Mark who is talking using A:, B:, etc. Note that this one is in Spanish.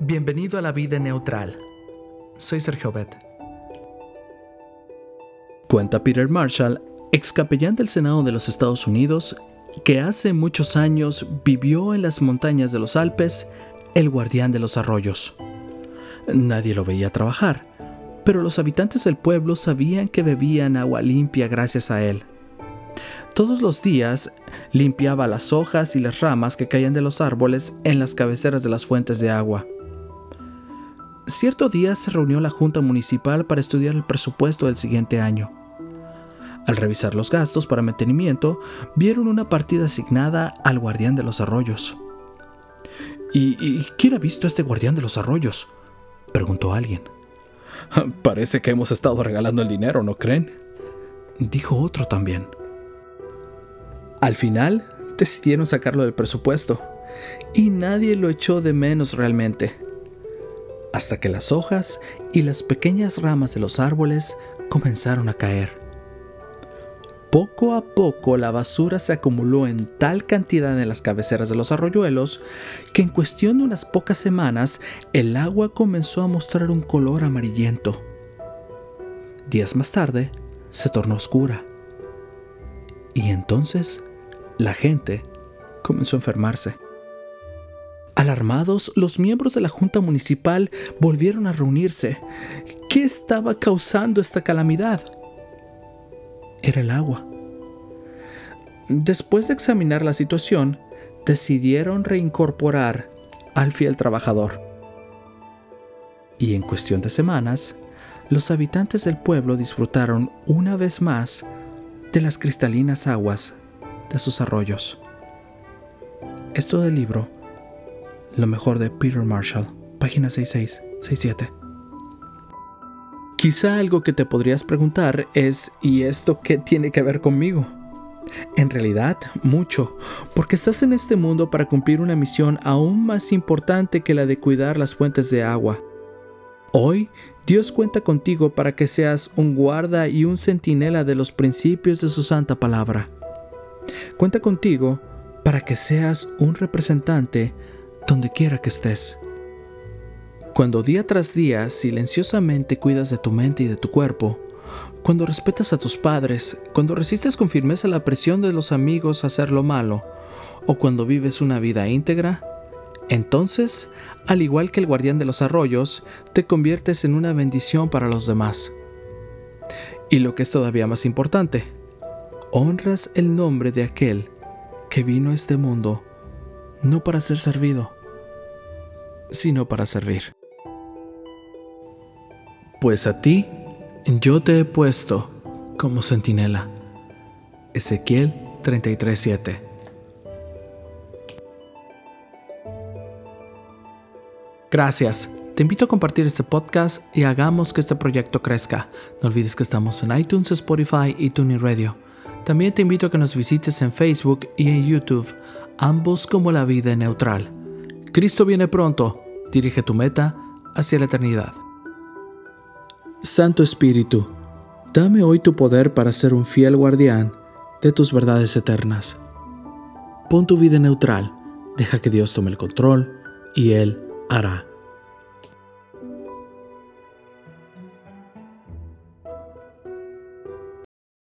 A: Bienvenido a la vida neutral. Soy Sergio Bet. Cuenta Peter Marshall, ex capellán del Senado de los Estados Unidos, que hace muchos años vivió en las montañas de los Alpes, el guardián de los arroyos. Nadie lo veía trabajar, pero los habitantes del pueblo sabían que bebían agua limpia gracias a él. Todos los días limpiaba las hojas y las ramas que caían de los árboles en las cabeceras de las fuentes de agua. Cierto día se reunió la Junta Municipal para estudiar el presupuesto del siguiente año. Al revisar los gastos para mantenimiento, vieron una partida asignada al guardián de los arroyos. ¿Y, quién ha visto a este guardián de los arroyos? preguntó alguien.
B: Parece que hemos estado regalando el dinero, ¿no creen?
A: Dijo otro también. Al final, decidieron sacarlo del presupuesto, y nadie lo echó de menos realmente hasta que las hojas y las pequeñas ramas de los árboles comenzaron a caer. Poco a poco la basura se acumuló en tal cantidad en las cabeceras de los arroyuelos que en cuestión de unas pocas semanas el agua comenzó a mostrar un color amarillento. Días más tarde se tornó oscura. Y entonces la gente comenzó a enfermarse. Alarmados, los miembros de la Junta Municipal volvieron a reunirse. ¿Qué estaba causando esta calamidad? Era el agua. Después de examinar la situación, decidieron reincorporar al fiel trabajador. Y en cuestión de semanas, los habitantes del pueblo disfrutaron una vez más de las cristalinas aguas de sus arroyos. Esto del libro lo mejor de Peter Marshall, página 6667. Quizá algo que te podrías preguntar es, ¿y esto qué tiene que ver conmigo? En realidad, mucho, porque estás en este mundo para cumplir una misión aún más importante que la de cuidar las fuentes de agua. Hoy, Dios cuenta contigo para que seas un guarda y un centinela de los principios de su santa palabra. Cuenta contigo para que seas un representante donde quiera que estés. Cuando día tras día silenciosamente cuidas de tu mente y de tu cuerpo, cuando respetas a tus padres, cuando resistes con firmeza la presión de los amigos a hacer lo malo, o cuando vives una vida íntegra, entonces, al igual que el guardián de los arroyos, te conviertes en una bendición para los demás. Y lo que es todavía más importante, honras el nombre de aquel que vino a este mundo no para ser servido, sino para servir. Pues a ti yo te he puesto como centinela. Ezequiel 33:7 Gracias. Te invito a compartir este podcast y hagamos que este proyecto crezca. No olvides que estamos en iTunes, Spotify y TuneIn Radio. También te invito a que nos visites en Facebook y en YouTube, ambos como la vida neutral. Cristo viene pronto, dirige tu meta hacia la eternidad. Santo Espíritu, dame hoy tu poder para ser un fiel guardián de tus verdades eternas. Pon tu vida neutral, deja que Dios tome el control y Él hará.